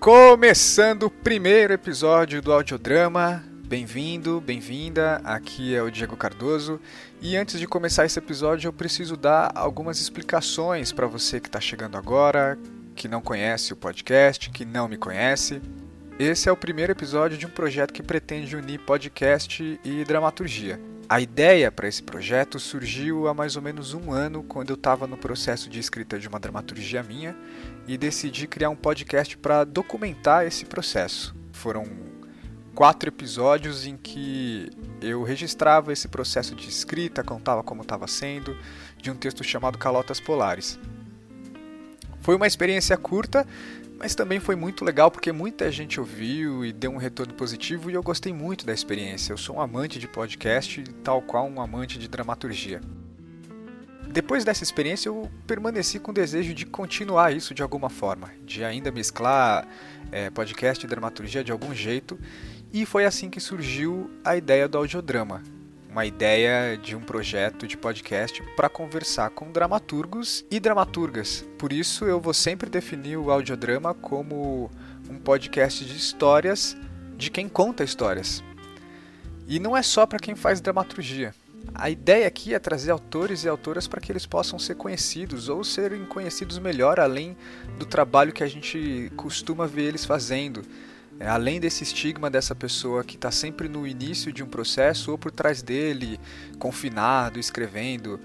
Começando o primeiro episódio do audiodrama. Bem-vindo, bem-vinda. Aqui é o Diego Cardoso. E antes de começar esse episódio, eu preciso dar algumas explicações para você que está chegando agora, que não conhece o podcast, que não me conhece. Esse é o primeiro episódio de um projeto que pretende unir podcast e dramaturgia. A ideia para esse projeto surgiu há mais ou menos um ano, quando eu estava no processo de escrita de uma dramaturgia minha e decidi criar um podcast para documentar esse processo. Foram quatro episódios em que eu registrava esse processo de escrita, contava como estava sendo, de um texto chamado Calotas Polares. Foi uma experiência curta, mas também foi muito legal porque muita gente ouviu e deu um retorno positivo e eu gostei muito da experiência. Eu sou um amante de podcast, tal qual um amante de dramaturgia. Depois dessa experiência, eu permaneci com o desejo de continuar isso de alguma forma, de ainda mesclar é, podcast e dramaturgia de algum jeito, e foi assim que surgiu a ideia do audiodrama, uma ideia de um projeto de podcast para conversar com dramaturgos e dramaturgas. Por isso, eu vou sempre definir o audiodrama como um podcast de histórias de quem conta histórias. E não é só para quem faz dramaturgia. A ideia aqui é trazer autores e autoras para que eles possam ser conhecidos ou serem conhecidos melhor, além do trabalho que a gente costuma ver eles fazendo. É, além desse estigma dessa pessoa que está sempre no início de um processo ou por trás dele, confinado, escrevendo.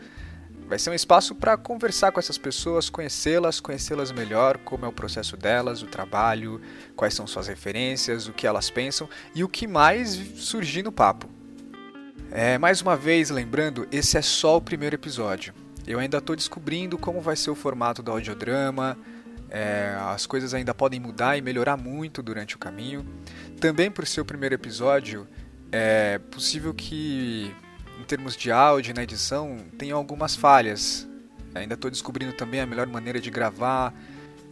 Vai ser um espaço para conversar com essas pessoas, conhecê-las, conhecê-las melhor, como é o processo delas, o trabalho, quais são suas referências, o que elas pensam e o que mais surgir no papo. É, mais uma vez, lembrando, esse é só o primeiro episódio. Eu ainda estou descobrindo como vai ser o formato do audiodrama. É, as coisas ainda podem mudar e melhorar muito durante o caminho. Também por ser o primeiro episódio, é possível que, em termos de áudio na edição, tenha algumas falhas. Ainda estou descobrindo também a melhor maneira de gravar.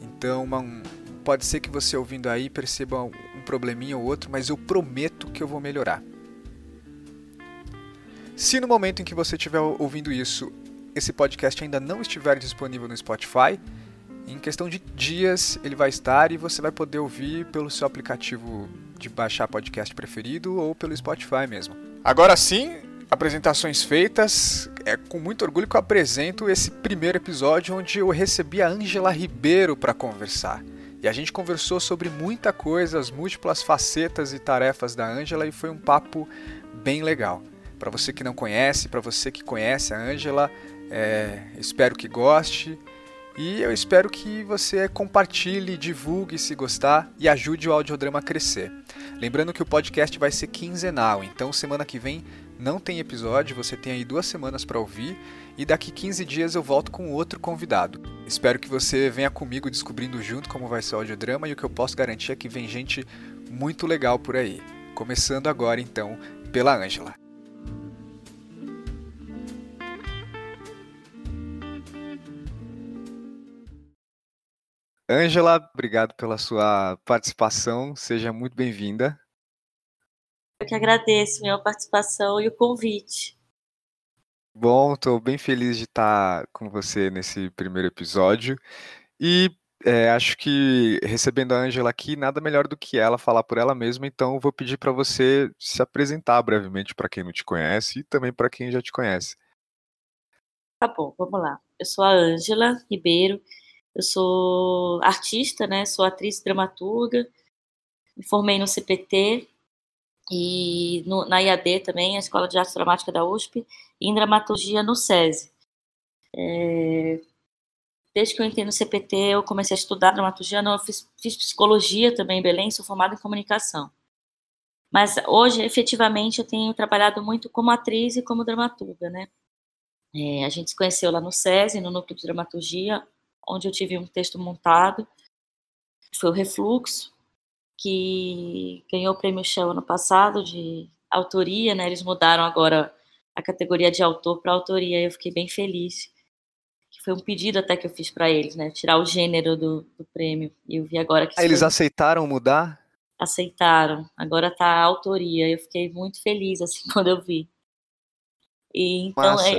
Então, uma, pode ser que você ouvindo aí perceba um probleminha ou outro, mas eu prometo que eu vou melhorar. Se no momento em que você estiver ouvindo isso, esse podcast ainda não estiver disponível no Spotify, em questão de dias ele vai estar e você vai poder ouvir pelo seu aplicativo de baixar podcast preferido ou pelo Spotify mesmo. Agora sim, apresentações feitas. É com muito orgulho que eu apresento esse primeiro episódio onde eu recebi a Angela Ribeiro para conversar. E a gente conversou sobre muita coisa, as múltiplas facetas e tarefas da Angela e foi um papo bem legal. Para você que não conhece, para você que conhece a Ângela, é, espero que goste. E eu espero que você compartilhe, divulgue se gostar e ajude o audiodrama a crescer. Lembrando que o podcast vai ser quinzenal, então semana que vem não tem episódio, você tem aí duas semanas para ouvir e daqui 15 dias eu volto com outro convidado. Espero que você venha comigo descobrindo junto como vai ser o audiodrama e o que eu posso garantir é que vem gente muito legal por aí. Começando agora então pela Ângela. Ângela, obrigado pela sua participação. Seja muito bem-vinda. Eu que agradeço a minha participação e o convite. Bom, estou bem feliz de estar com você nesse primeiro episódio. E é, acho que recebendo a Ângela aqui, nada melhor do que ela falar por ela mesma, então vou pedir para você se apresentar brevemente para quem não te conhece e também para quem já te conhece. Tá bom, vamos lá. Eu sou a Ângela Ribeiro, eu sou artista, né? Sou atriz dramaturga. Me formei no CPT e no, na IAD também, a Escola de Arte Dramática da USP, e em dramaturgia no SESI. É, desde que eu entrei no CPT, eu comecei a estudar dramaturgia. Eu fiz, fiz psicologia também em Belém, sou formada em comunicação. Mas hoje, efetivamente, eu tenho trabalhado muito como atriz e como dramaturga, né? É, a gente se conheceu lá no SESI, no Núcleo de Dramaturgia, onde eu tive um texto montado, foi o Refluxo, que ganhou o prêmio Shell ano passado de autoria, né? Eles mudaram agora a categoria de autor para autoria, eu fiquei bem feliz. Foi um pedido até que eu fiz para eles, né? Tirar o gênero do, do prêmio. E eu vi agora que. Ah, eles foi... aceitaram mudar? Aceitaram. Agora tá a autoria. Eu fiquei muito feliz assim quando eu vi. E, então, é,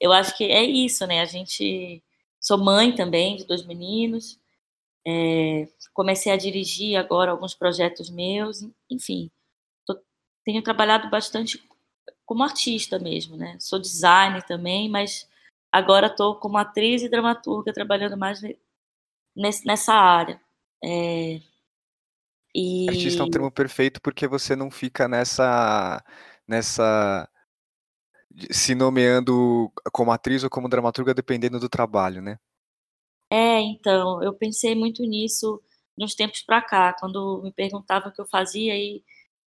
eu acho que é isso, né? A gente Sou mãe também de dois meninos. É, comecei a dirigir agora alguns projetos meus, enfim, tô, tenho trabalhado bastante como artista mesmo, né? Sou designer também, mas agora estou como atriz e dramaturga trabalhando mais nesse, nessa área. É, e... Artista é um termo perfeito porque você não fica nessa nessa se nomeando como atriz ou como dramaturga dependendo do trabalho, né? É, então, eu pensei muito nisso nos tempos para cá, quando me perguntavam o que eu fazia e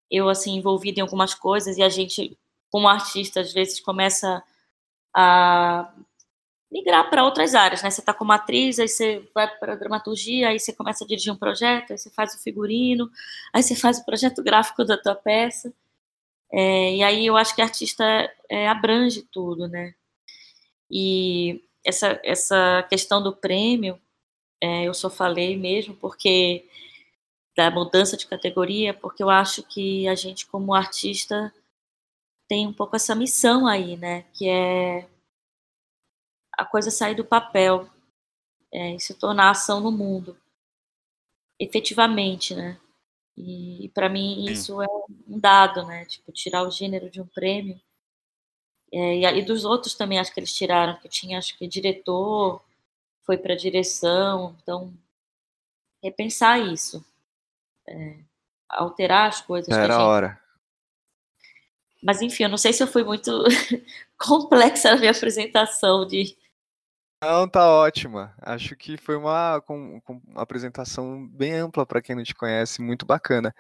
eu assim envolvida em algumas coisas e a gente como artista às vezes começa a migrar para outras áreas, né? Você está como atriz, aí você vai para dramaturgia, aí você começa a dirigir um projeto, aí você faz o figurino, aí você faz o projeto gráfico da tua peça. É, e aí eu acho que artista é, abrange tudo, né? E essa, essa questão do prêmio, é, eu só falei mesmo porque da mudança de categoria, porque eu acho que a gente como artista tem um pouco essa missão aí, né? Que é a coisa sair do papel é, e se tornar ação no mundo, efetivamente, né? E, para mim isso é um dado, né? Tipo, tirar o gênero de um prêmio. É, e, e, dos outros também acho que eles tiraram, que tinha acho que diretor, foi para direção, então repensar isso, é, alterar as coisas. Era a gente... hora. Mas enfim, eu não sei se eu fui muito complexa na minha apresentação de não, tá ótima. Acho que foi uma, com, com uma apresentação bem ampla para quem não te conhece, muito bacana.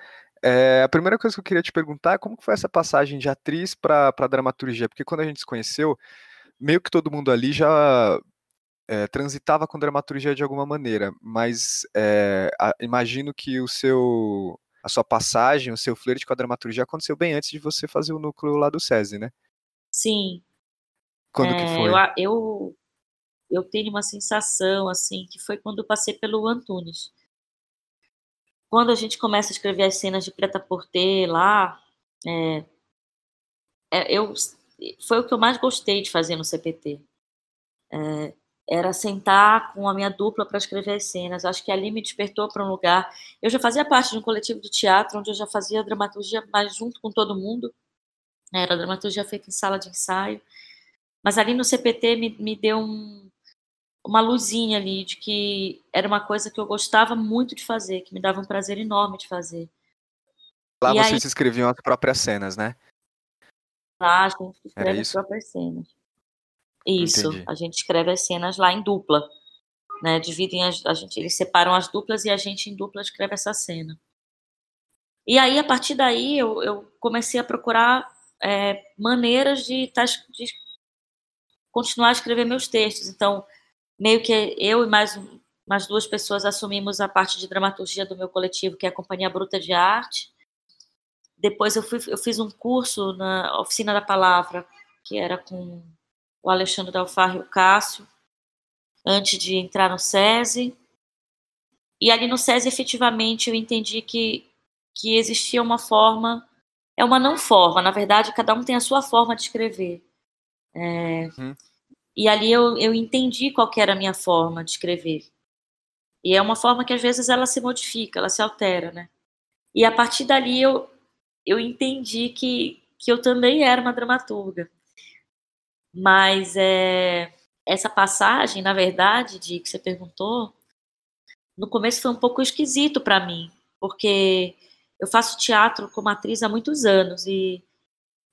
É, a primeira coisa que eu queria te perguntar é como foi essa passagem de atriz para dramaturgia? Porque quando a gente se conheceu, meio que todo mundo ali já é, transitava com dramaturgia de alguma maneira, mas é, a, imagino que o seu, a sua passagem, o seu flerte com a dramaturgia aconteceu bem antes de você fazer o núcleo lá do SESI, né? Sim. Quando que é, foi? Eu, eu eu tenho uma sensação assim que foi quando passei pelo Antunes. Quando a gente começa a escrever as cenas de Preta Porter lá, é, é, eu foi o que eu mais gostei de fazer no CPT. É, era sentar com a minha dupla para escrever as cenas. Acho que ali me despertou para um lugar. Eu já fazia parte de um coletivo de teatro onde eu já fazia dramaturgia, mas junto com todo mundo. Era dramaturgia feita em sala de ensaio. Mas ali no CPT me, me deu um, uma luzinha ali de que era uma coisa que eu gostava muito de fazer, que me dava um prazer enorme de fazer. Lá e vocês aí, escreviam as próprias cenas, né? Lá a gente escreve as próprias cenas. Isso, Entendi. a gente escreve as cenas lá em dupla. Né, dividem as, a gente, eles separam as duplas e a gente em dupla escreve essa cena. E aí, a partir daí, eu, eu comecei a procurar é, maneiras de, de continuar a escrever meus textos. Então, meio que eu e mais, mais duas pessoas assumimos a parte de dramaturgia do meu coletivo, que é a Companhia Bruta de Arte. Depois eu, fui, eu fiz um curso na Oficina da Palavra, que era com o Alexandre Dalfarro e o Cássio, antes de entrar no SESI. E ali no SESI, efetivamente, eu entendi que, que existia uma forma, é uma não forma, na verdade, cada um tem a sua forma de escrever. É, hum. E ali eu, eu entendi qual era a minha forma de escrever. E é uma forma que às vezes ela se modifica, ela se altera, né? E a partir dali eu, eu entendi que, que eu também era uma dramaturga. Mas é, essa passagem, na verdade, de que você perguntou, no começo foi um pouco esquisito para mim, porque eu faço teatro como atriz há muitos anos e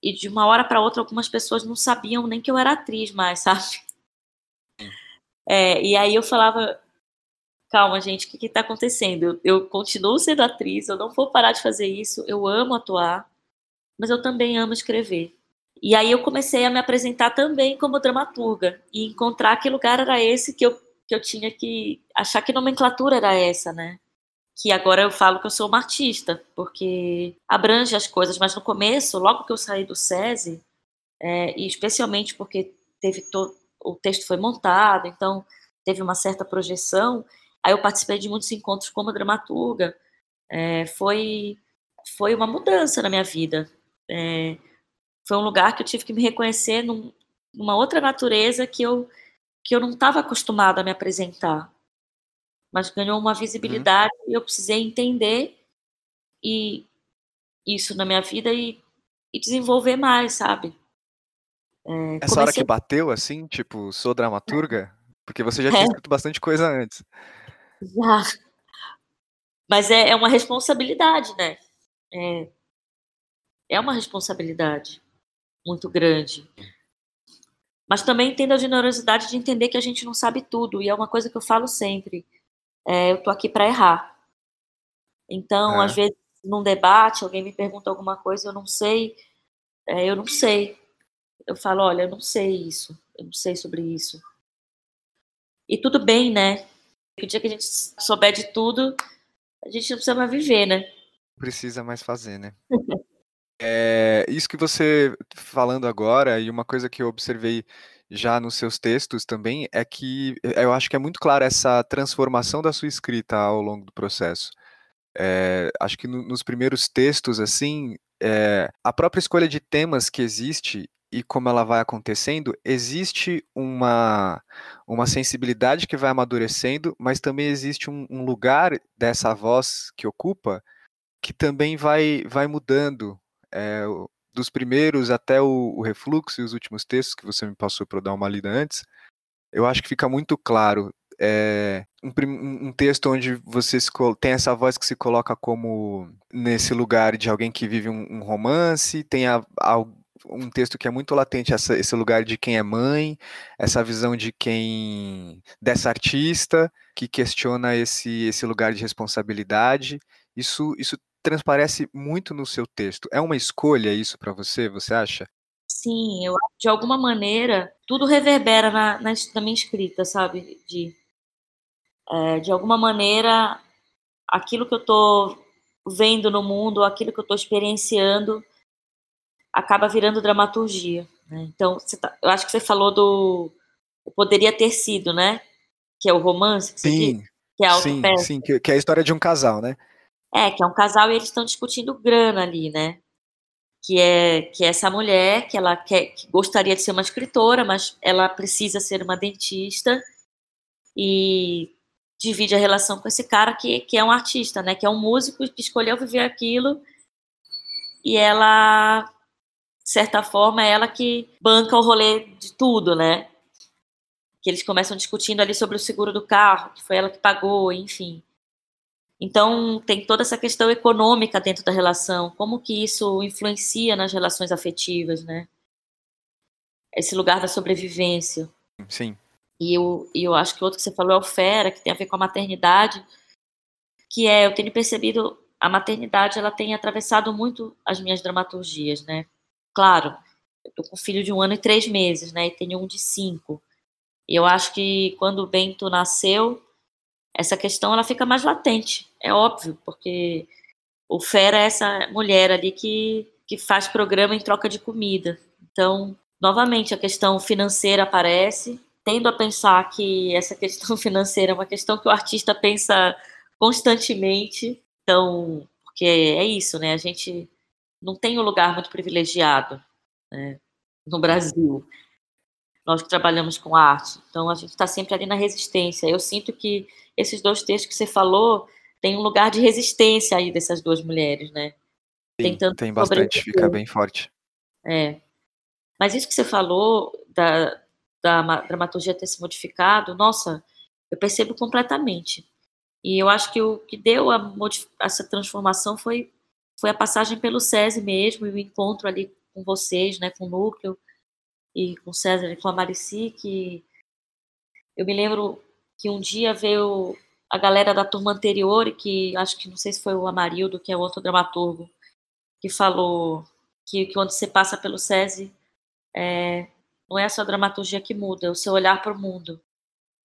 e de uma hora para outra algumas pessoas não sabiam nem que eu era atriz mais, sabe? É, e aí eu falava, calma gente, o que está acontecendo? Eu, eu, continuo sendo atriz, eu não vou parar de fazer isso, eu amo atuar, mas eu também amo escrever. E aí eu comecei a me apresentar também como dramaturga e encontrar que lugar era esse que eu, que eu tinha que achar que nomenclatura era essa, né? Que agora eu falo que eu sou uma artista, porque abrange as coisas, mas no começo, logo que eu saí do SESI, é, e especialmente porque teve todo, o texto foi montado, então teve uma certa projeção, aí eu participei de muitos encontros como dramaturga, é, foi, foi uma mudança na minha vida. É, foi um lugar que eu tive que me reconhecer num, numa outra natureza que eu, que eu não estava acostumada a me apresentar. Mas ganhou uma visibilidade uhum. e eu precisei entender e isso na minha vida e, e desenvolver mais, sabe? É, Essa comecei... hora que bateu, assim, tipo, sou dramaturga? Porque você já tinha é. escrito bastante coisa antes. Já. Mas é, é uma responsabilidade, né? É, é uma responsabilidade muito grande. Mas também tendo a generosidade de entender que a gente não sabe tudo. E é uma coisa que eu falo sempre. É, eu tô aqui para errar. Então, é. às vezes, num debate, alguém me pergunta alguma coisa, eu não sei. É, eu não sei. Eu falo, olha, eu não sei isso. Eu não sei sobre isso. E tudo bem, né? O dia que a gente souber de tudo, a gente não precisa mais viver, né? Precisa mais fazer, né? é, isso que você falando agora, e uma coisa que eu observei já nos seus textos também, é que eu acho que é muito clara essa transformação da sua escrita ao longo do processo. É, acho que no, nos primeiros textos, assim, é, a própria escolha de temas que existe e como ela vai acontecendo, existe uma, uma sensibilidade que vai amadurecendo, mas também existe um, um lugar dessa voz que ocupa que também vai, vai mudando. É, dos primeiros até o, o, refluxo e os últimos textos que você me passou para eu dar uma lida antes, eu acho que fica muito claro. É, um, um, texto onde você se, tem essa voz que se coloca como nesse lugar de alguém que vive um, um romance, tem a, a, um texto que é muito latente essa, esse lugar de quem é mãe, essa visão de quem dessa artista que questiona esse esse lugar de responsabilidade. Isso isso transparece muito no seu texto. É uma escolha isso para você, você acha? Sim, eu de alguma maneira tudo reverbera na, na, na minha escrita, sabe? De, é, de alguma maneira aquilo que eu estou vendo no mundo, aquilo que eu estou experienciando, acaba virando dramaturgia. Né? Então, tá, eu acho que você falou do poderia ter sido, né? Que é o romance que sim, diz, que é a sim, sim, que, que é a história de um casal, né? É, que é um casal e eles estão discutindo grana ali, né? Que é que é essa mulher que ela quer, que gostaria de ser uma escritora, mas ela precisa ser uma dentista e divide a relação com esse cara que, que é um artista, né? Que é um músico que escolheu viver aquilo e ela de certa forma, é ela que banca o rolê de tudo, né? Que eles começam discutindo ali sobre o seguro do carro, que foi ela que pagou, enfim. Então, tem toda essa questão econômica dentro da relação, como que isso influencia nas relações afetivas, né? Esse lugar da sobrevivência. Sim. E eu, e eu acho que outro que você falou é o Fera, que tem a ver com a maternidade, que é, eu tenho percebido, a maternidade, ela tem atravessado muito as minhas dramaturgias, né? Claro, eu tô com um filho de um ano e três meses, né? E tenho um de cinco. E eu acho que quando o Bento nasceu, essa questão ela fica mais latente, é óbvio, porque o Fera é essa mulher ali que, que faz programa em troca de comida. Então, novamente, a questão financeira aparece, tendo a pensar que essa questão financeira é uma questão que o artista pensa constantemente. Então, porque é isso, né? A gente não tem um lugar muito privilegiado né, no Brasil. Nós que trabalhamos com arte. Então, a gente está sempre ali na resistência. Eu sinto que esses dois textos que você falou tem um lugar de resistência aí dessas duas mulheres, né? Sim, Tentando tem bastante, fica bem forte. É. Mas isso que você falou da, da dramaturgia ter se modificado, nossa, eu percebo completamente. E eu acho que o que deu a, essa transformação foi foi a passagem pelo SESI mesmo, e o encontro ali com vocês, né, com o núcleo, e com César e com a Marici, que eu me lembro que um dia veio a galera da turma anterior, e que acho que não sei se foi o Amarildo, que é outro dramaturgo, que falou que, que quando você passa pelo SESI, é, não é a sua dramaturgia que muda, é o seu olhar para o mundo.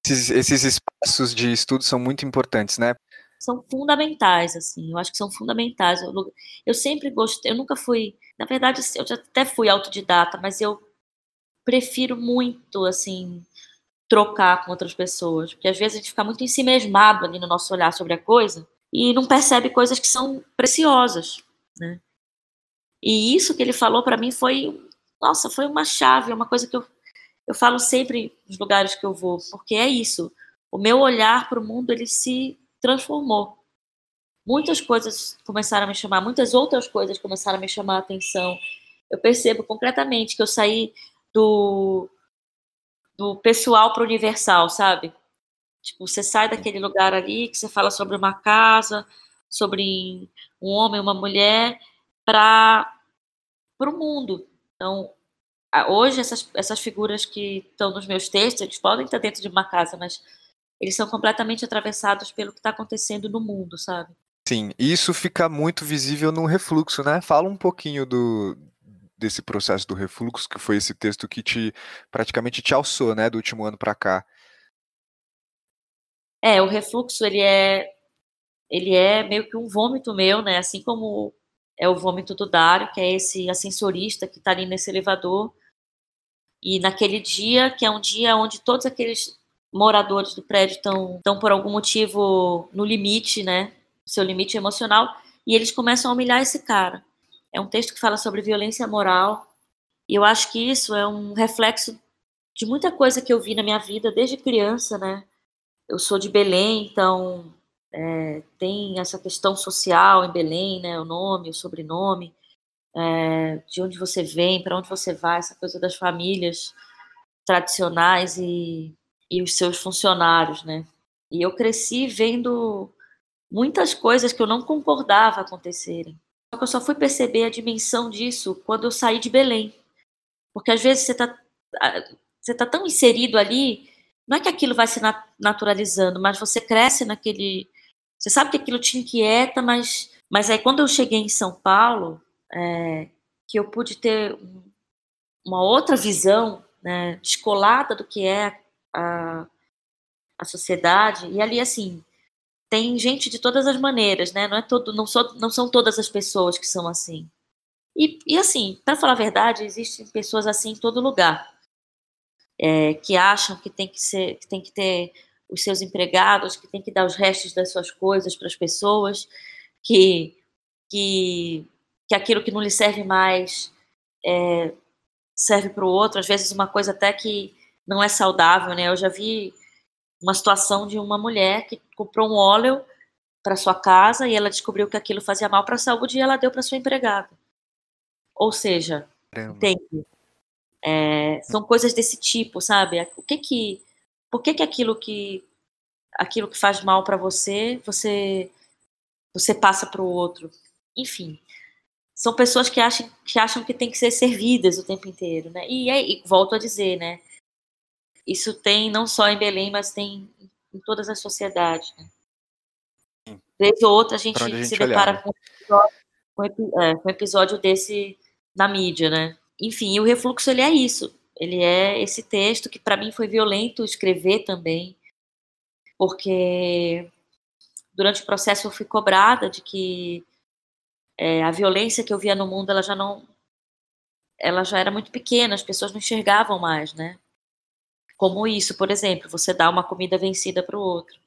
Esses, esses espaços de estudo são muito importantes, né? são fundamentais, assim, eu acho que são fundamentais. Eu, eu sempre gostei, eu nunca fui, na verdade, eu já até fui autodidata, mas eu prefiro muito, assim, trocar com outras pessoas, porque às vezes a gente fica muito ensimesmado ali no nosso olhar sobre a coisa e não percebe coisas que são preciosas, né? E isso que ele falou para mim foi, nossa, foi uma chave, é uma coisa que eu, eu falo sempre nos lugares que eu vou, porque é isso. o meu olhar para o mundo ele se transformou. Muitas coisas começaram a me chamar, muitas outras coisas começaram a me chamar a atenção. Eu percebo concretamente que eu saí do, do pessoal para universal, sabe? Tipo, você sai daquele lugar ali que você fala sobre uma casa, sobre um homem, uma mulher, para o mundo. Então, hoje essas, essas figuras que estão nos meus textos, eles podem estar dentro de uma casa, mas eles são completamente atravessados pelo que está acontecendo no mundo, sabe? Sim, isso fica muito visível no refluxo, né? Fala um pouquinho do desse processo do refluxo, que foi esse texto que te praticamente te alçou, né, do último ano para cá. É, o refluxo ele é ele é meio que um vômito meu, né? Assim como é o vômito do Dário, que é esse ascensorista que está ali nesse elevador. E naquele dia, que é um dia onde todos aqueles moradores do prédio estão, estão por algum motivo no limite, né? Seu limite emocional, e eles começam a humilhar esse cara. É um texto que fala sobre violência moral, e eu acho que isso é um reflexo de muita coisa que eu vi na minha vida desde criança, né? Eu sou de Belém, então é, tem essa questão social em Belém, né? O nome, o sobrenome, é, de onde você vem, para onde você vai, essa coisa das famílias tradicionais e, e os seus funcionários, né? E eu cresci vendo muitas coisas que eu não concordava acontecerem. Só que eu só fui perceber a dimensão disso quando eu saí de Belém. Porque às vezes você está você tá tão inserido ali, não é que aquilo vai se naturalizando, mas você cresce naquele você sabe que aquilo te inquieta, mas, mas aí quando eu cheguei em São Paulo, é, que eu pude ter uma outra visão né, descolada do que é a, a sociedade, e ali assim, tem gente de todas as maneiras, né? Não, é todo, não, sou, não são todas as pessoas que são assim. E, e assim, para falar a verdade, existem pessoas assim em todo lugar. É, que acham que tem que ser, que tem que ter os seus empregados, que tem que dar os restos das suas coisas para as pessoas, que, que, que aquilo que não lhe serve mais é, serve para o outro, às vezes uma coisa até que não é saudável, né? Eu já vi uma situação de uma mulher que comprou um óleo para sua casa e ela descobriu que aquilo fazia mal para a saúde e ela deu para sua empregada. Ou seja, entende? É, são coisas desse tipo, sabe? O que que por que, que aquilo que aquilo que faz mal para você, você você passa para o outro? Enfim, são pessoas que acham que acham que tem que ser servidas o tempo inteiro, né? E, e volto a dizer, né? Isso tem não só em Belém, mas tem em todas as sociedades. Né? Vez ou outra a gente, a gente se depara né? com, um episódio, é, com um episódio desse na mídia, né? Enfim, o refluxo ele é isso. Ele é esse texto que para mim foi violento escrever também, porque durante o processo eu fui cobrada de que é, a violência que eu via no mundo ela já não ela já era muito pequena, as pessoas não enxergavam mais, né? Como isso, por exemplo, você dá uma comida vencida para o outro.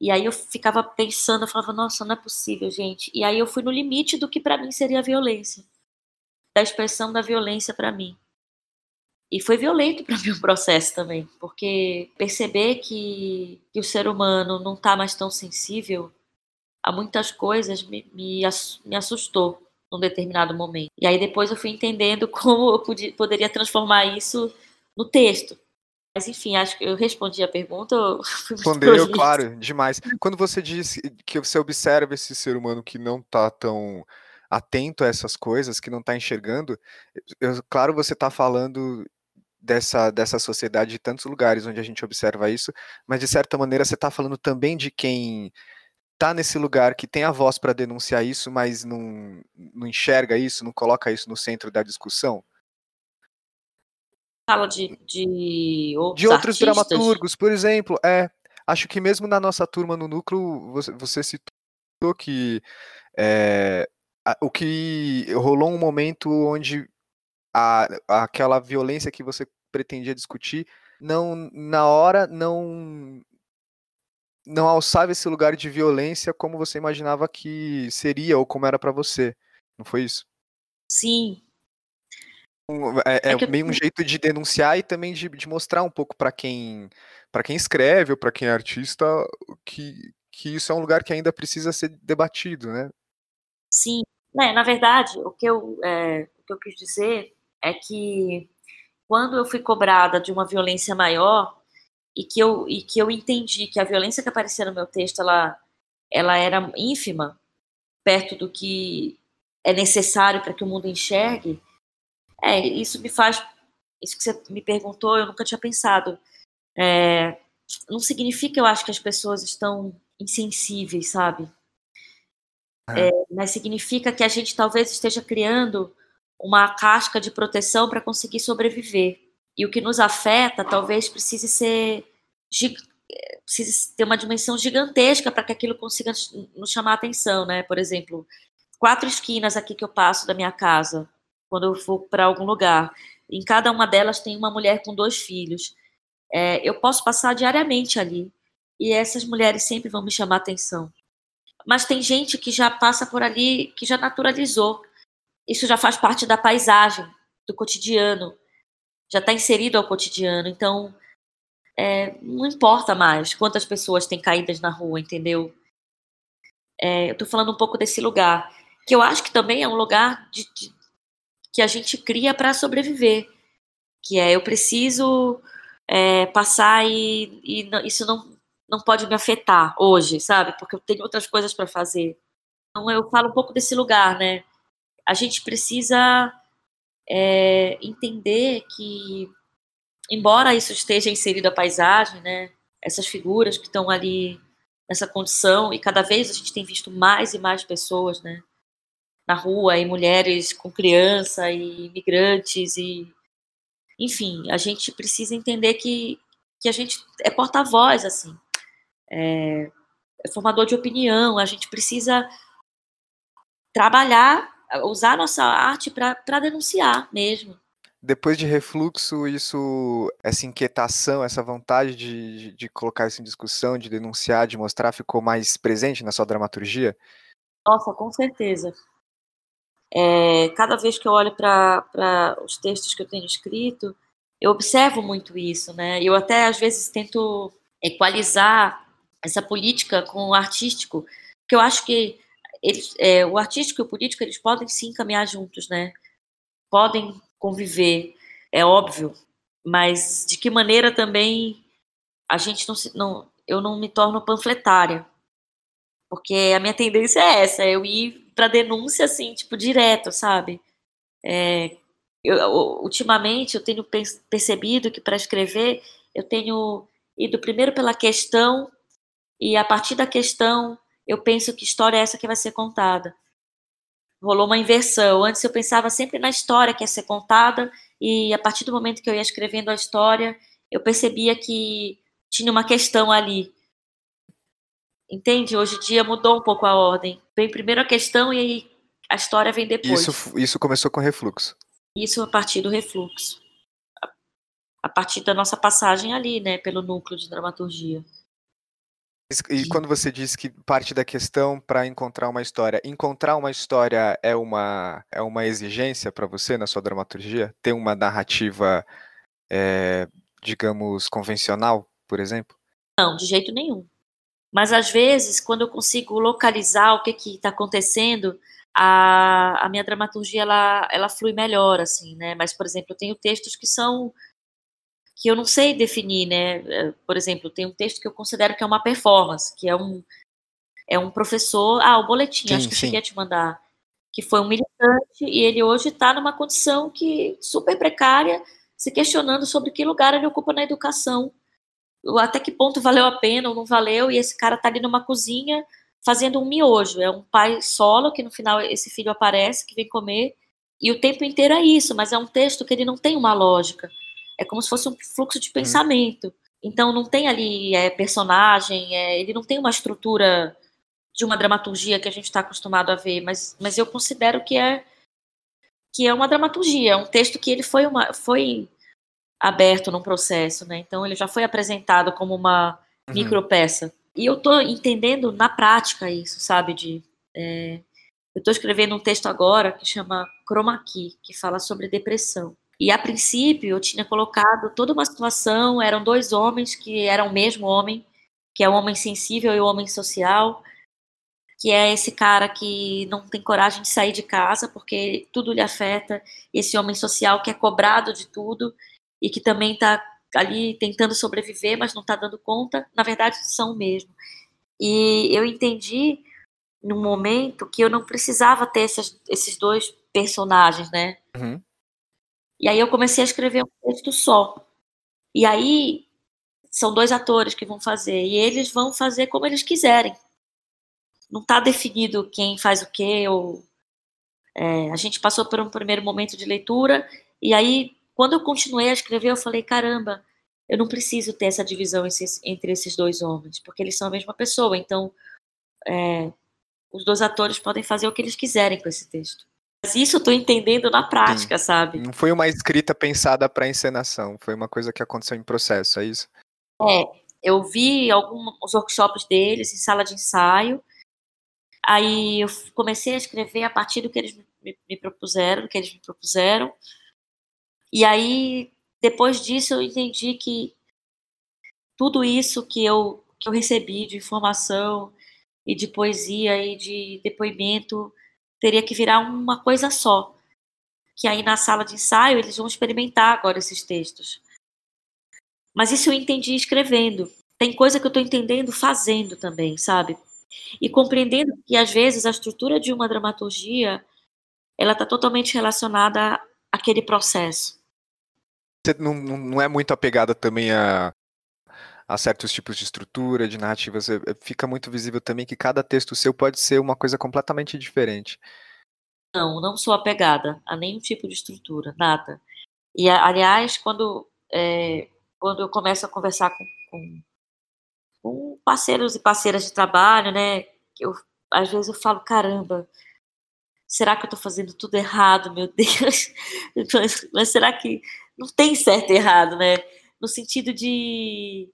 E aí eu ficava pensando, eu falava, nossa, não é possível, gente. E aí eu fui no limite do que para mim seria violência, da expressão da violência para mim. E foi violento para mim o processo também, porque perceber que, que o ser humano não está mais tão sensível a muitas coisas me, me, me assustou num determinado momento. E aí depois eu fui entendendo como eu podia, poderia transformar isso no texto. Mas enfim, acho que eu respondi a pergunta. Respondeu, claro, demais. Quando você disse que você observa esse ser humano que não está tão atento a essas coisas, que não está enxergando, eu, claro, você está falando dessa, dessa sociedade de tantos lugares onde a gente observa isso, mas de certa maneira você está falando também de quem está nesse lugar, que tem a voz para denunciar isso, mas não, não enxerga isso, não coloca isso no centro da discussão? Fala de, de outros, de outros dramaturgos, por exemplo. É, acho que mesmo na nossa turma no núcleo, você, você citou que é, o que rolou um momento onde a, aquela violência que você pretendia discutir, não na hora não não alçava esse lugar de violência como você imaginava que seria ou como era para você. Não foi isso? Sim. É, é, é meio um jeito de denunciar e também de, de mostrar um pouco para quem para quem escreve ou para quem é artista que, que isso é um lugar que ainda precisa ser debatido, né? Sim, né, na verdade, o que, eu, é, o que eu quis dizer é que quando eu fui cobrada de uma violência maior e que eu, e que eu entendi que a violência que aparecia no meu texto ela, ela era ínfima perto do que é necessário para que o mundo enxergue, é, isso me faz. Isso que você me perguntou, eu nunca tinha pensado. É, não significa, eu acho, que as pessoas estão insensíveis, sabe? É. mas significa que a gente talvez esteja criando uma casca de proteção para conseguir sobreviver. E o que nos afeta talvez precise ser precise ter uma dimensão gigantesca para que aquilo consiga nos chamar a atenção, né? Por exemplo, quatro esquinas aqui que eu passo da minha casa, quando eu for para algum lugar. Em cada uma delas tem uma mulher com dois filhos. É, eu posso passar diariamente ali e essas mulheres sempre vão me chamar atenção. Mas tem gente que já passa por ali, que já naturalizou. Isso já faz parte da paisagem, do cotidiano, já está inserido ao cotidiano. Então, é, não importa mais quantas pessoas têm caídas na rua, entendeu? É, eu estou falando um pouco desse lugar que eu acho que também é um lugar de, de, que a gente cria para sobreviver, que é eu preciso é, passar e, e não, isso não, não pode me afetar hoje, sabe? Porque eu tenho outras coisas para fazer. Então eu falo um pouco desse lugar, né? A gente precisa é, entender que, embora isso esteja inserido a paisagem, né? Essas figuras que estão ali nessa condição e cada vez a gente tem visto mais e mais pessoas, né? Na rua, e mulheres com criança, e imigrantes, e enfim, a gente precisa entender que, que a gente é porta-voz, assim, é, é formador de opinião, a gente precisa trabalhar, usar a nossa arte para denunciar mesmo. Depois de refluxo, isso, essa inquietação, essa vontade de, de, de colocar isso em discussão, de denunciar, de mostrar, ficou mais presente na sua dramaturgia? Nossa, com certeza. É, cada vez que eu olho para os textos que eu tenho escrito, eu observo muito isso, né? Eu até às vezes tento equalizar essa política com o artístico, porque eu acho que eles, é, o artístico e o político eles podem sim caminhar juntos, né? Podem conviver, é óbvio, mas de que maneira também a gente não, se, não eu não me torno panfletária, porque a minha tendência é essa, eu ir para denúncia, assim, tipo, direto, sabe? É, eu, ultimamente, eu tenho percebido que para escrever, eu tenho ido primeiro pela questão e a partir da questão eu penso que história é essa que vai ser contada. Rolou uma inversão. Antes eu pensava sempre na história que ia ser contada e a partir do momento que eu ia escrevendo a história, eu percebia que tinha uma questão ali. Entende? Hoje em dia mudou um pouco a ordem. Vem primeiro a questão e aí a história vem depois. Isso, isso começou com refluxo. Isso a partir do refluxo. A, a partir da nossa passagem ali, né, pelo núcleo de dramaturgia. E quando você diz que parte da questão para encontrar uma história, encontrar uma história é uma, é uma exigência para você na sua dramaturgia? Ter uma narrativa, é, digamos, convencional, por exemplo? Não, de jeito nenhum. Mas às vezes, quando eu consigo localizar o que está acontecendo, a, a, minha dramaturgia ela, ela flui melhor, assim, né? Mas, por exemplo, eu tenho textos que são que eu não sei definir, né? Eh, por exemplo, tem um texto que eu considero que é uma performance, que é um é um professor, ah, o boletim, sim, acho que sim. eu cheguei a te mandar, que foi um militante e ele hoje está numa condição que super precária, se questionando sobre que lugar ele ocupa na educação até que ponto valeu a pena ou não valeu, e esse cara tá ali numa cozinha fazendo um miojo. É um pai solo que no final esse filho aparece, que vem comer, e o tempo inteiro é isso, mas é um texto que ele não tem uma lógica. É como se fosse um fluxo de uhum. pensamento. Hum. Então não tem ali é, personagem, é, ele não tem uma estrutura de uma dramaturgia que a gente está acostumado a ver, mas, mas eu considero que é que é uma dramaturgia, é um texto que ele foi uma foi aberto num processo, né? Então ele já foi apresentado como uma uhum. micropeça. E eu tô entendendo na prática isso, sabe? De, é, Eu estou escrevendo um texto agora que chama Chroma Key, que fala sobre depressão. E a princípio eu tinha colocado toda uma situação, eram dois homens que eram o mesmo homem, que é o homem sensível e o homem social, que é esse cara que não tem coragem de sair de casa porque tudo lhe afeta, esse homem social que é cobrado de tudo e que também está ali tentando sobreviver, mas não está dando conta, na verdade são mesmo. E eu entendi num momento que eu não precisava ter esses, esses dois personagens, né? Uhum. E aí eu comecei a escrever um texto só. E aí são dois atores que vão fazer e eles vão fazer como eles quiserem. Não está definido quem faz o quê ou é, a gente passou por um primeiro momento de leitura e aí quando eu continuei a escrever eu falei caramba eu não preciso ter essa divisão entre esses dois homens porque eles são a mesma pessoa então é, os dois atores podem fazer o que eles quiserem com esse texto mas isso eu tô entendendo na prática, Sim. sabe? Não foi uma escrita pensada para encenação, foi uma coisa que aconteceu em processo, é isso? É, eu vi alguns workshops deles em sala de ensaio, aí eu comecei a escrever a partir do que eles me, me propuseram, do que eles me propuseram, e aí depois disso eu entendi que tudo isso que eu, que eu recebi de informação e de poesia e de depoimento teria que virar uma coisa só. Que aí na sala de ensaio eles vão experimentar agora esses textos. Mas isso eu entendi escrevendo. Tem coisa que eu estou entendendo fazendo também, sabe? E compreendendo que às vezes a estrutura de uma dramaturgia ela está totalmente relacionada àquele processo. Você não, não é muito apegada também a, a certos tipos de estrutura, de narrativas, é, é, fica muito visível também que cada texto seu pode ser uma coisa completamente diferente. Não, não sou apegada a nenhum tipo de estrutura, nada. E, aliás, quando, é, quando eu começo a conversar com, com, com, parceiros e parceiras de trabalho, né, eu, às vezes eu falo, caramba, será que eu estou fazendo tudo errado, meu Deus? Mas, mas será que não tem certo e errado, né? No sentido de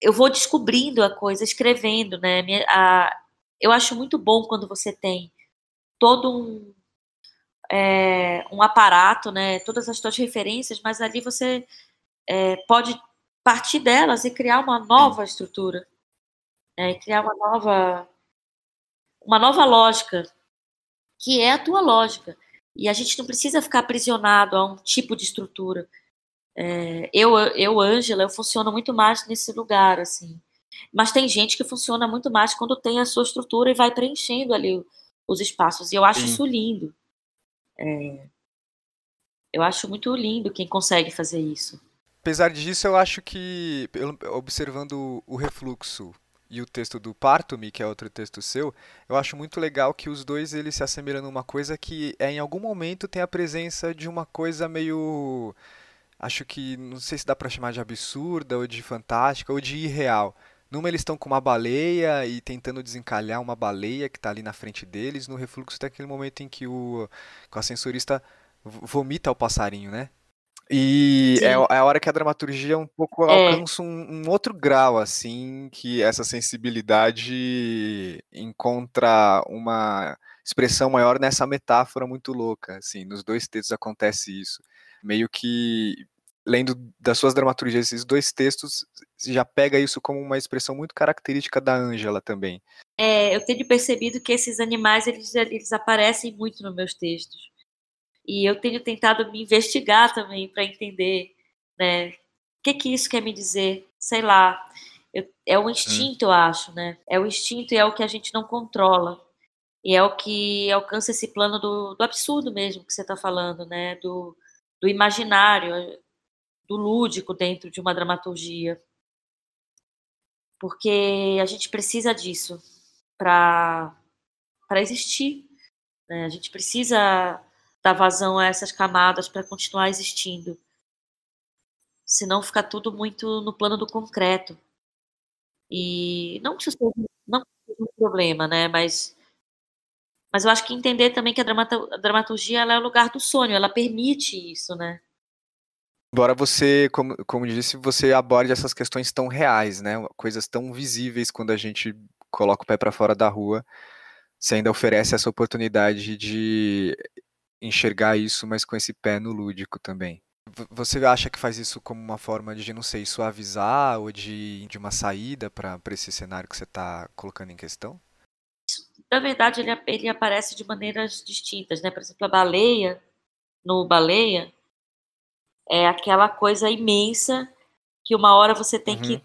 eu vou descobrindo a coisa, escrevendo, né? A, eu acho muito bom quando você tem todo um, é, um aparato, né? Todas as suas referências, mas ali você é, pode partir delas e criar uma nova estrutura, né? criar uma nova uma nova lógica, que é a tua lógica. E a gente não precisa ficar aprisionado a um tipo de estrutura. É, eu, eu, Ângela, eu funciono muito mais nesse lugar, assim. Mas tem gente que funciona muito mais quando tem a sua estrutura e vai preenchendo ali os espaços. E eu acho Sim. isso lindo. É, eu acho muito lindo quem consegue fazer isso. Apesar disso, eu acho que, observando o refluxo e o texto do Parto-me, que é outro texto seu, eu acho muito legal que os dois eles se assemelham numa coisa que é, em algum momento tem a presença de uma coisa meio acho que não sei se dá para chamar de absurda ou de fantástica ou de irreal. Numa eles estão com uma baleia e tentando desencalhar uma baleia que está ali na frente deles. No refluxo tem aquele momento em que o, que o ascensorista vomita o passarinho, né? E é, é, a hora que a dramaturgia um pouco é. alcança um, um, outro grau, assim, que essa sensibilidade encontra uma expressão maior nessa metáfora muito louca, assim, nos dois textos acontece isso. Meio que lendo das suas dramaturgias esses dois textos, já pega isso como uma expressão muito característica da Ângela também. É, eu tenho percebido que esses animais eles, eles aparecem muito nos meus textos. E eu tenho tentado me investigar também para entender, né? O que que isso quer me dizer? Sei lá. Eu, é o instinto, eu acho, né? É o instinto e é o que a gente não controla. E é o que alcança esse plano do, do absurdo mesmo que você está falando, né? Do, do imaginário do lúdico dentro de uma dramaturgia. Porque a gente precisa disso para existir. Né? A gente precisa dar vazão a essas camadas para continuar existindo. Senão fica tudo muito no plano do concreto. E não que isso seja, não seja um problema, né? Mas, mas eu acho que entender também que a, dramaturgia é o lugar do sonho, ela permite isso, né? Embora você, como, como disse, você aborde essas questões tão reais, né? Coisas tão visíveis quando a gente coloca o pé para fora da rua. você ainda oferece essa oportunidade de enxergar isso, mas com esse pé no lúdico também. Você acha que faz isso como uma forma de, não sei, suavizar ou de, de uma saída para esse cenário que você está colocando em questão? Na verdade, ele, ele aparece de maneiras distintas, né? Por exemplo, a baleia, no baleia, é aquela coisa imensa que uma hora você tem uhum. que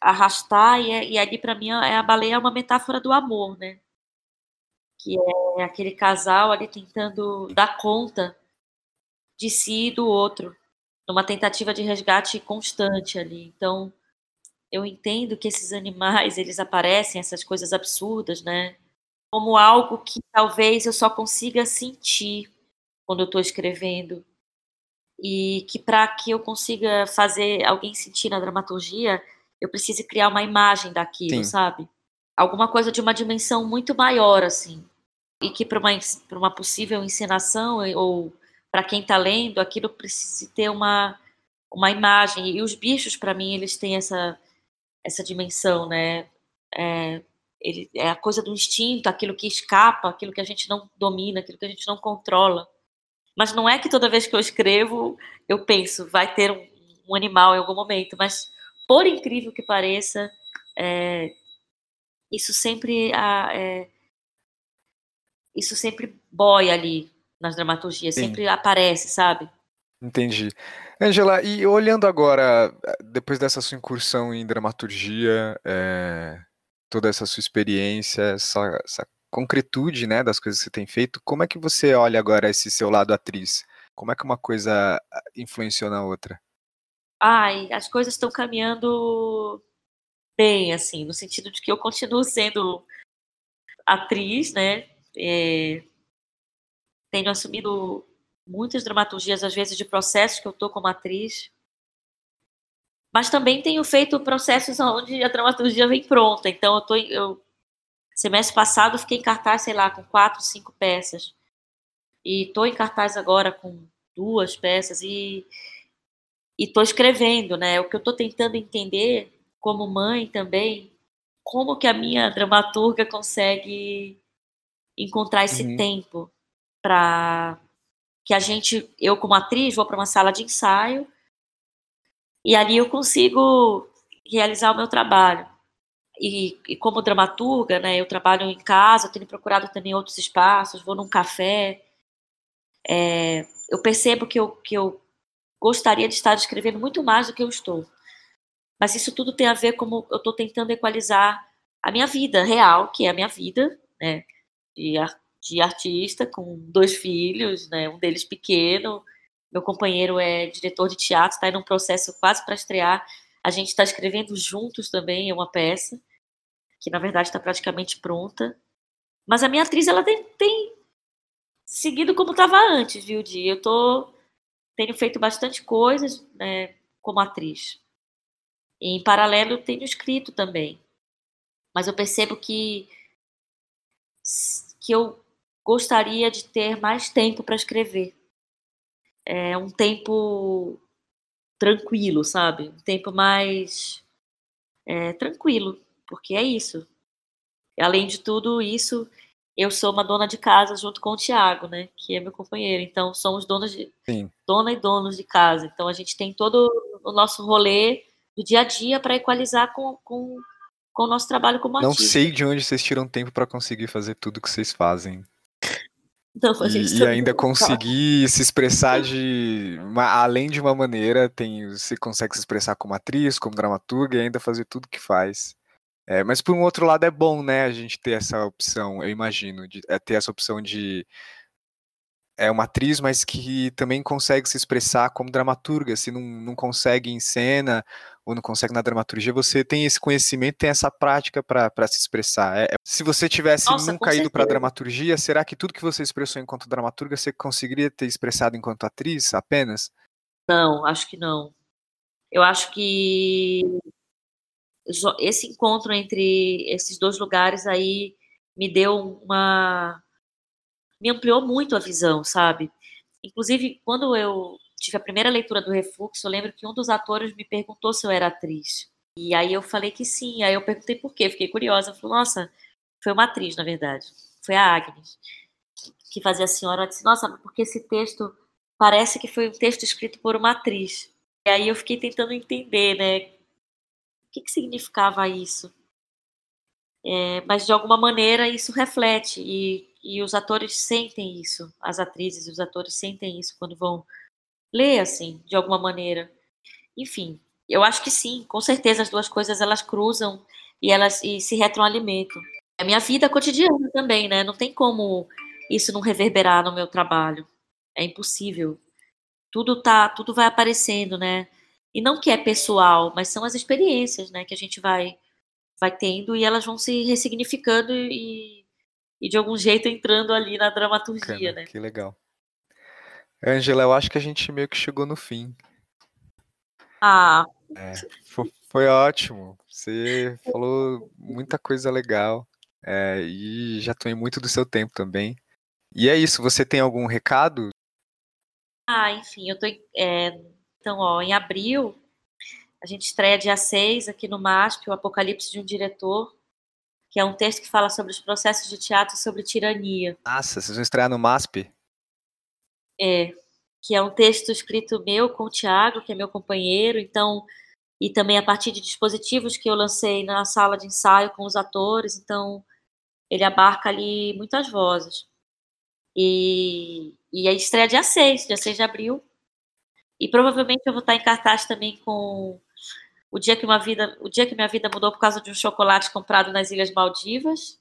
arrastar, e, é, e ali para mim é, a baleia é uma metáfora do amor, né? Que é aquele casal ali tentando dar conta de si e do outro, numa tentativa de resgate constante ali. Então, eu entendo que esses animais, eles aparecem, essas coisas absurdas, né? Como algo que talvez eu só consiga sentir quando eu estou escrevendo. E que para que eu consiga fazer alguém sentir na dramaturgia, eu preciso criar uma imagem daquilo, Sim. sabe? Alguma coisa de uma dimensão muito maior, assim. E que para uma, uma possível encenação ou para quem está lendo, aquilo precisa ter uma, uma imagem. E os bichos, para mim, eles têm essa, essa dimensão, né? É, ele, é a coisa do instinto, aquilo que escapa, aquilo que a gente não domina, aquilo que a gente não controla. Mas não é que toda vez que eu escrevo eu penso, vai ter um, um animal em algum momento, mas por incrível que pareça, é, isso sempre é, isso sempre boia ali nas dramaturgias, Sim. sempre aparece, sabe? Entendi. Angela, e olhando agora, depois dessa sua incursão em dramaturgia, é, toda essa sua experiência, essa, essa, concretude né, das coisas que você tem feito, como é que você olha agora esse seu lado atriz? Como é que uma coisa influenciou na outra? Ai, as coisas estão caminhando bem, assim, no sentido de que eu continuo sendo atriz, né? É, tenho assumido muitas dramaturgias, às vezes, de processos que eu estou como atriz. Mas também tenho feito processos onde a dramaturgia vem pronta. Então, eu tô, eu, semestre passado, fiquei em cartaz, sei lá, com quatro, cinco peças. E estou em cartaz agora com duas peças e estou escrevendo, né? O que eu estou tentando entender, como mãe também, como que a minha dramaturga consegue encontrar esse uhum. tempo para que a gente, eu como atriz, vou para uma sala de ensaio e ali eu consigo realizar o meu trabalho. E, e, como dramaturga, né, eu trabalho em casa, tenho procurado também outros espaços, vou num café. É, eu percebo que eu, que eu gostaria de estar escrevendo muito mais do que eu estou. Mas isso tudo tem a ver como eu estou tentando equalizar a minha vida real, que é a minha vida, né, de, de artista, com dois filhos, né, um deles pequeno. Meu companheiro é diretor de teatro, está em um processo quase para estrear. A gente está escrevendo juntos também é uma peça, que na verdade está praticamente pronta. Mas a minha atriz, ela tem, tem seguido como estava antes, viu, Di? Eu tô, tenho feito bastante coisas né, como atriz. E, em paralelo, tenho escrito também. Mas eu percebo que, que eu gostaria de ter mais tempo para escrever. É um tempo tranquilo, sabe? Um tempo mais é, tranquilo, porque é isso. Além de tudo isso, eu sou uma dona de casa junto com o Tiago, né? Que é meu companheiro. Então, somos donas de Sim. dona e donos de casa. Então, a gente tem todo o nosso rolê do dia a dia para equalizar com, com, com o nosso trabalho como artista. Não sei de onde vocês tiram tempo para conseguir fazer tudo que vocês fazem. Então, e, e ainda conseguir se expressar de uma, além de uma maneira, tem você consegue se expressar como atriz, como dramaturga e ainda fazer tudo que faz. É, mas por um outro lado é bom, né, a gente ter essa opção, eu imagino, de é, ter essa opção de é uma atriz, mas que também consegue se expressar como dramaturga. Se não, não consegue em cena ou não consegue na dramaturgia, você tem esse conhecimento, tem essa prática para se expressar. É, é, se você tivesse Nossa, nunca ido para dramaturgia, será que tudo que você expressou enquanto dramaturga você conseguiria ter expressado enquanto atriz apenas? Não, acho que não. Eu acho que esse encontro entre esses dois lugares aí me deu uma me ampliou muito a visão, sabe? Inclusive, quando eu tive a primeira leitura do Refluxo, eu lembro que um dos atores me perguntou se eu era atriz. E aí eu falei que sim. Aí eu perguntei por quê, fiquei curiosa. Eu falei, nossa, Foi uma atriz, na verdade. Foi a Agnes que fazia a senhora. Eu disse, nossa, porque esse texto parece que foi um texto escrito por uma atriz. E aí eu fiquei tentando entender, né? O que, que significava isso? É, mas de alguma maneira isso reflete e, e os atores sentem isso, as atrizes e os atores sentem isso quando vão ler assim, de alguma maneira. Enfim, eu acho que sim, com certeza as duas coisas elas cruzam e elas e se retroalimentam. É a minha vida cotidiana também, né? Não tem como isso não reverberar no meu trabalho. É impossível. Tudo tá, tudo vai aparecendo, né? E não que é pessoal, mas são as experiências, né, que a gente vai vai tendo e elas vão se ressignificando e, e de algum jeito entrando ali na dramaturgia, né? Que legal. Angela, eu acho que a gente meio que chegou no fim. Ah. É, foi, foi, ótimo. Você falou muita coisa legal é, e já tomei muito do seu tempo também. E é isso. Você tem algum recado? Ah, enfim, eu tô. É, então, ó, em abril a gente estreia dia 6 aqui no MASP, o Apocalipse de um Diretor, que é um texto que fala sobre os processos de teatro sobre tirania. Nossa, vocês vão estrear no MASP? É, que é um texto escrito meu com o Tiago, que é meu companheiro, então, e também a partir de dispositivos que eu lancei na sala de ensaio com os atores, então ele abarca ali muitas vozes. E, e a estreia dia 6, dia 6 de abril. E provavelmente eu vou estar em cartaz também com o dia que uma vida, o dia que minha vida mudou por causa de um chocolate comprado nas Ilhas Maldivas,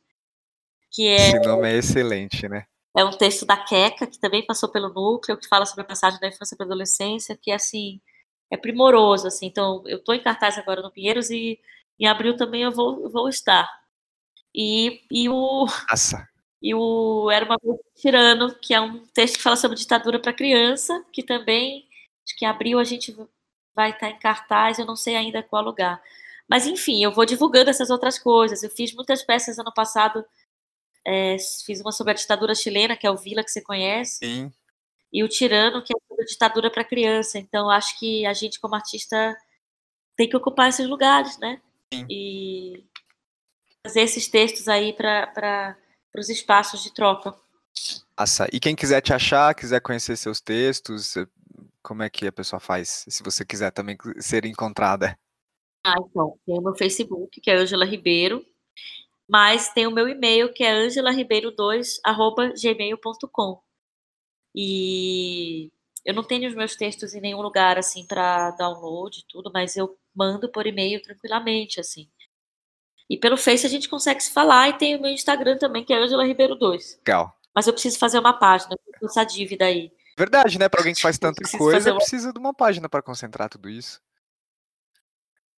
que é Esse nome é excelente, né? É um texto da Queca, que também passou pelo núcleo, que fala sobre a passagem da infância para a adolescência, que assim é primoroso, assim. Então, eu estou em cartaz agora no Pinheiros e em abril também eu vou, vou estar. E, e o Nossa. e o Era uma vez tirano, que é um texto que fala sobre ditadura para criança, que também acho que em abril a gente vai estar em cartaz, eu não sei ainda qual lugar. Mas, enfim, eu vou divulgando essas outras coisas. Eu fiz muitas peças ano passado. É, fiz uma sobre a ditadura chilena, que é o Vila, que você conhece. Sim. E o Tirano, que é sobre a ditadura para criança. Então, acho que a gente, como artista, tem que ocupar esses lugares, né? Sim. E fazer esses textos aí para os espaços de troca. Nossa, e quem quiser te achar, quiser conhecer seus textos, como é que a pessoa faz, se você quiser também ser encontrada? Ah, então, tem o meu Facebook, que é Angela Ribeiro, mas tem o meu e-mail, que é angelaribeiro2@gmail.com. E eu não tenho os meus textos em nenhum lugar assim para download tudo, mas eu mando por e-mail tranquilamente assim. E pelo Face a gente consegue se falar e tem o meu Instagram também, que é Angela Ribeiro 2. Legal. Mas eu preciso fazer uma página, essa dívida aí. Verdade, né? Para alguém que faz tanta coisa, uma... precisa de uma página para concentrar tudo isso.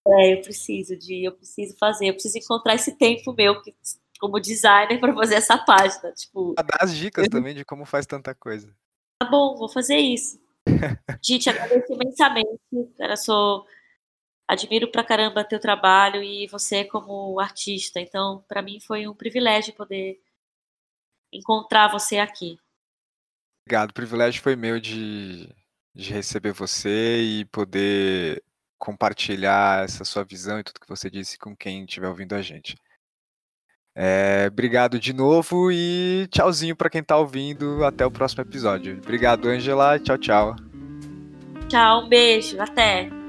É, eu preciso de, eu preciso fazer, eu preciso encontrar esse tempo meu que, como designer para fazer essa página, tipo. Dar as dicas também de como faz tanta coisa. Tá bom, vou fazer isso. Gente, agradeço imensamente. Cara, sou admiro pra caramba teu trabalho e você como artista. Então, para mim foi um privilégio poder encontrar você aqui. Obrigado, o privilégio foi meu de, de receber você e poder compartilhar essa sua visão e tudo que você disse com quem estiver ouvindo a gente. É, obrigado de novo e tchauzinho para quem está ouvindo. Até o próximo episódio. Obrigado, Angela. Tchau, tchau. Tchau, um beijo. Até.